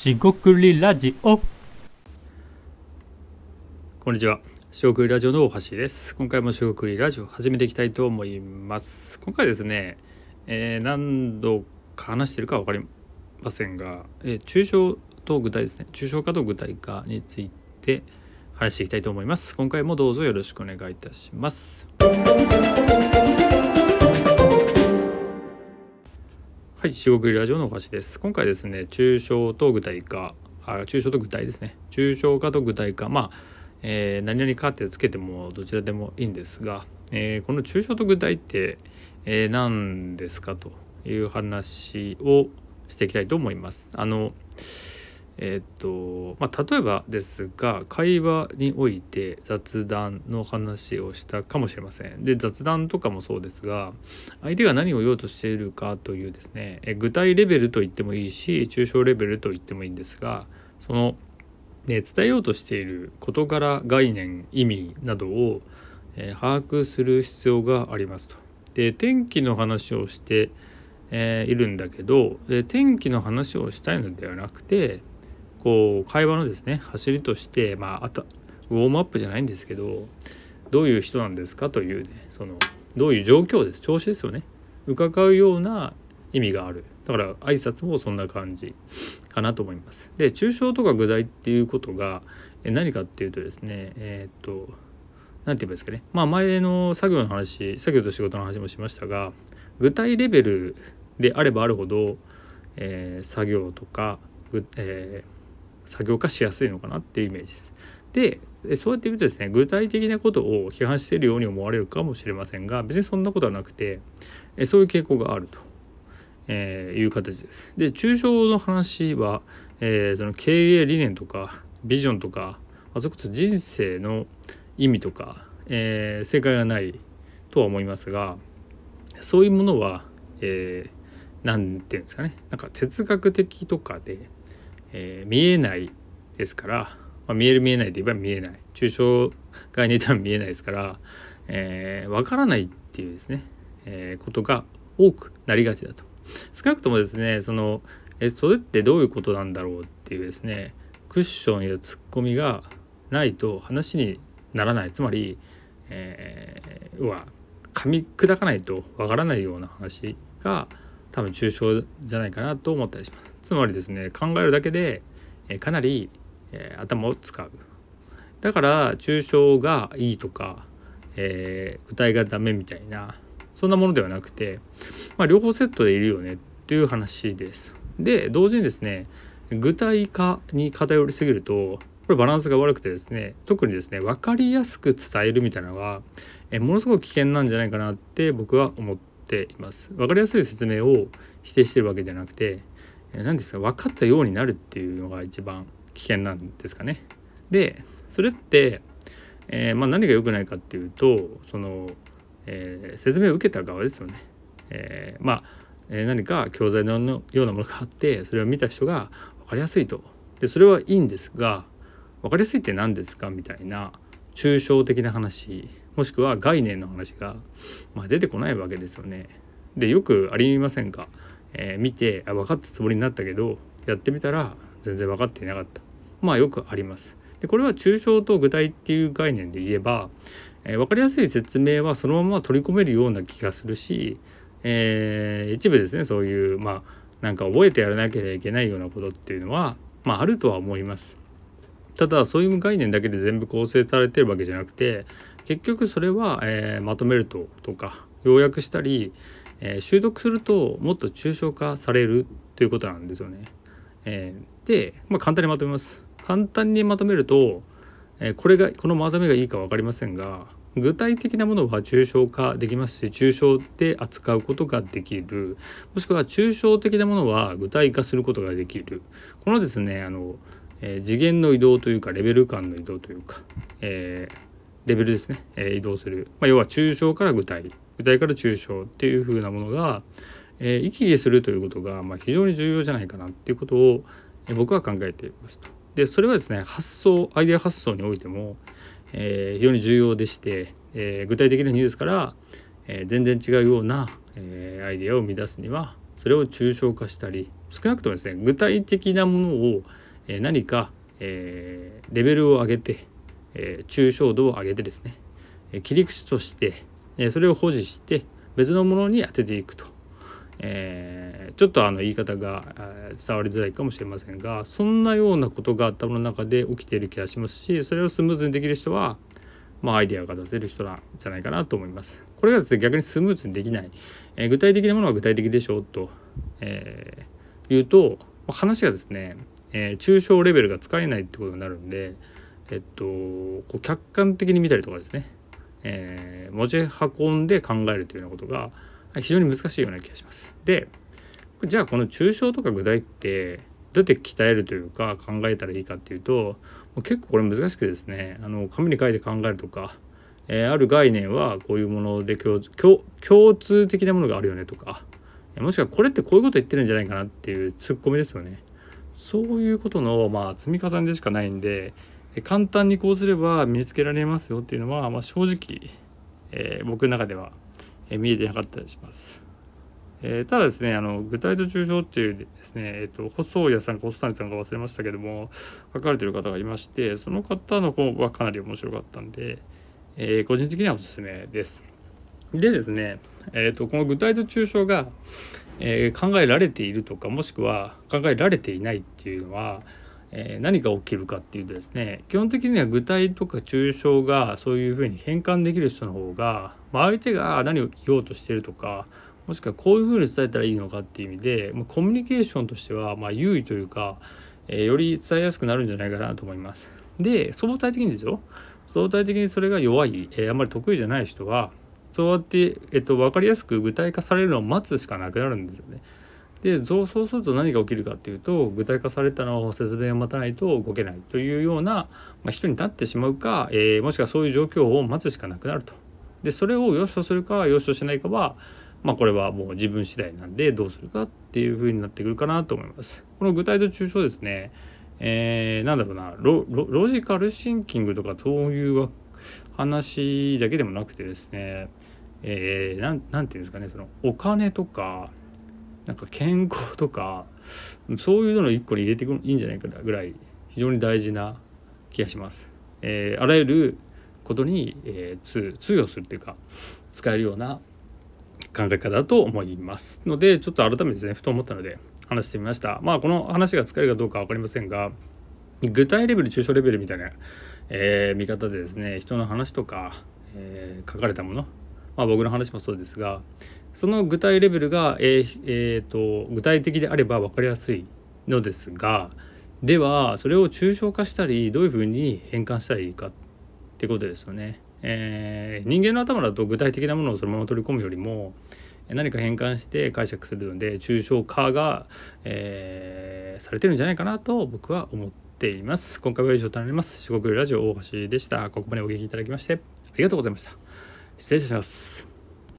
しごくりラジオこんにちは。しごくりラジオの大橋です。今回もしごくりラジオ始めていきたいと思います。今回ですね、えー何度か話してるか分かりませんが、えー抽象と具体ですね、抽象化と具体化について話していきたいと思います。今回もどうぞよろしくお願いいたします。はい、四国ラジオのお菓子です。今回ですね、抽象と具体化、あ抽象と具体ですね。抽象化と具体化、まあ、えー何々かってつけてもどちらでもいいんですが、えーこの抽象と具体って、えー何ですかという話をしていきたいと思います。あのえっとまあ、例えばですが会話において雑談の話をしたかもしれません。で雑談とかもそうですが相手が何を言おうとしているかというですねえ具体レベルと言ってもいいし抽象レベルと言ってもいいんですがその、ね、伝えようとしている事柄概念意味などを、え把握する必要がありますと。で天気の話をして、えーいるんだけどで天気の話をしたいのではなくてこう会話のですね走りとしてまああたウォームアップじゃないんですけどどういう人なんですか？というねそのどういう状況です？調子ですよね。伺うような意味がある。だから挨拶もそんな感じかなと思います。で抽象とか具体っていうことが何かっていうとですねえーっと何て言えばいいですかね。まあ前の作業の話作業と仕事の話もしましたが具体レベルであればあるほど、えー作業とか、ぐえー作業化しやすいのかなっていうイメージです。でそうやって言うとですね具体的なことを批判しているように思われるかもしれませんが別にそんなことはなくてそういう傾向があると、えいう形です。で抽象の話は、えーその経営理念とかビジョンとか、あ、そこそ人生の意味とか、えー正解がないとは思いますがそういうものは、えーていうんですかねなんか哲学的とかで、えー見えないですから、まあ、見える見えないといえば見えない。抽象概念では見えないですから、えー、分からないっていうですね、えーことが多くなりがちだと。少なくともですねそのえそれってどういうことなんだろうっていうですねクッションやツッコミがないと話にならない。つまり、えー、は噛み砕かないとわからないような話が多分抽象じゃないかなと思ったりします。つまりですね考えるだけで、えかなり、え頭を使う。だから抽象がいいとか、えー具体がダメみたいなそんなものではなくて、まあ、両方セットでいるよねっていう話です。で同時にですね具体化に偏りすぎるとこれバランスが悪くてですね特にですね分かりやすく伝えるみたいなのがえものすごく危険なんじゃないかなって僕は思っています。分かりやすい説明を否定してるわけじゃなくて何ですか分かったようになるっていうのが一番危険なんですかね。でそれって、えーまあ、何が良くないかっていうとその、えー説明を受けた側ですよね。えーまあ、え何か教材のようなものがあってそれを見た人が分かりやすいとでそれはいいんですが分かりやすいって何ですかみたいな抽象的な話もしくは概念の話が、まあ、出てこないわけですよね。でよくありませんか、えー見てあ分かったつもりになったけどやってみたら全然分かっていなかったまあよくあります。でこれは抽象と具体っていう概念で言えば、えー分かりやすい説明はそのまま取り込めるような気がするし、えー一部ですねそういうまあなんか覚えてやらなきゃいけないようなことっていうのは、まあ、あるとは思います。ただそういう概念だけで全部構成されてるわけじゃなくて結局それは、えーまとめるととか要約したり、えー習得するともっと抽象化されるということなんですよね。えーで、まあ、簡単にまとめます。簡単にまとめると、えーこれがこのまとめがいいか分かりませんが具体的なものは抽象化できますし抽象で扱うことができる。もしくは抽象的なものは具体化することができる。このですねあの、えー次元の移動というかレベル感の移動というか、えーレベルですね、えー移動する、まあ、要は抽象から具体。具体から抽象っていう風なものが、えー行き来するということが、まあ、非常に重要じゃないかなっていうことを、え僕は考えていますと。でそれはですね発想アイデア発想においても、えー非常に重要でして、えー具体的なニュースから、え全然違うような、えアイデアを生み出すにはそれを抽象化したり少なくともですね具体的なものを、え、何か、え、レベルを上げて、え、抽象度を上げてですね、切り口として、えそれを保持して別のものに当てていくと。えー、ちょっとあの言い方が伝わりづらいかもしれませんがそんなようなことが頭の中で起きている気がしますしそれをスムーズにできる人は、まあ、アイデアが出せる人なんじゃないかなと思います。これがですね逆にスムーズにできない、えー、具体的なものは具体的でしょうと、えー、言うと話がですね、えー、抽象レベルが使えないってことになるんでえっとこう客観的に見たりとかですね、えー、持ち運んで考えるというようなことが非常に難しいような気がします。でじゃあこの抽象とか具体ってどうやって鍛えるというか考えたらいいかっていうと結構これ難しくてですねあの紙に書いて考えるとか、えー、ある概念はこういうもので共共通的なものがあるよねとかもしくはこれってこういうこと言ってるんじゃないかなっていうツッコミですよね。そういうことのまあ積み重ねでしかないんで簡単にこうすれば身につけられますよっていうのは、まあ、正直、えー、僕の中では見えてなかったりします。えー、ただですねあの具体と抽象っていうですね、えーと、細谷さんか細谷さんか忘れましたけども書かれてる方がいましてその方の方はかなり面白かったんで、えー、個人的にはおすすめです。でですね、えーと、この具体と抽象が、えー、考えられているとかもしくは考えられていないっていうのは、えー、何が起きるかっていうとですね基本的には具体とか抽象がそういうふうに変換できる人の方が、ま、相手が何を言おうとしてるとかもしくはこういうふうに伝えたらいいのかっていう意味で、まあ、コミュニケーションとしてはま優位というか、えー、より伝えやすくなるんじゃないかなと思います。で相対的にですよ相対的にそれが弱い、えー、あんまり得意じゃない人はそうやって、えっと、分かりやすく具体化されるのを待つしかなくなるんですよね。でそうすると何が起きるかっていうと具体化されたのを説明を待たないと動けないというような、まあ、人になってしまうか、えー、もしくはそういう状況を待つしかなくなると。でそれを良しとするか良しとしないかは、まあ、これはもう自分次第なんでどうするかっていうふうになってくるかなと思います。この具体と抽象ですね、えー、なんだろうなロロジカルシンキングとかそういう話だけでもなくてですね、えー、なんていうんですかねそのお金とかなんか健康とかそういうのの一個に入れていくいいんじゃないかなぐらい非常に大事な気がします。えー、あらゆることに、えー、通用するっていうか使えるような考え方だと思いますのでちょっと改めてですねふと思ったので話してみましたまあこの話が使えるかどうか分かりませんが具体レベル抽象レベルみたいな、えー、見方でですね人の話とか、えー、書かれたものまあ僕の話もそうですがその具体レベルが、えーえーと、具体的であれば分かりやすいのですがではそれを抽象化したりどういうふうに変換したらいいかってことですよね。えー、人間の頭だと具体的なものをそのまま取り込むよりも何か変換して解釈するので抽象化が、えー、されてるんじゃないかなと僕は思っています。今回は以上となります。四国ラジオ大橋でした。ここまでお聞きいただきましてありがとうございました。失礼します。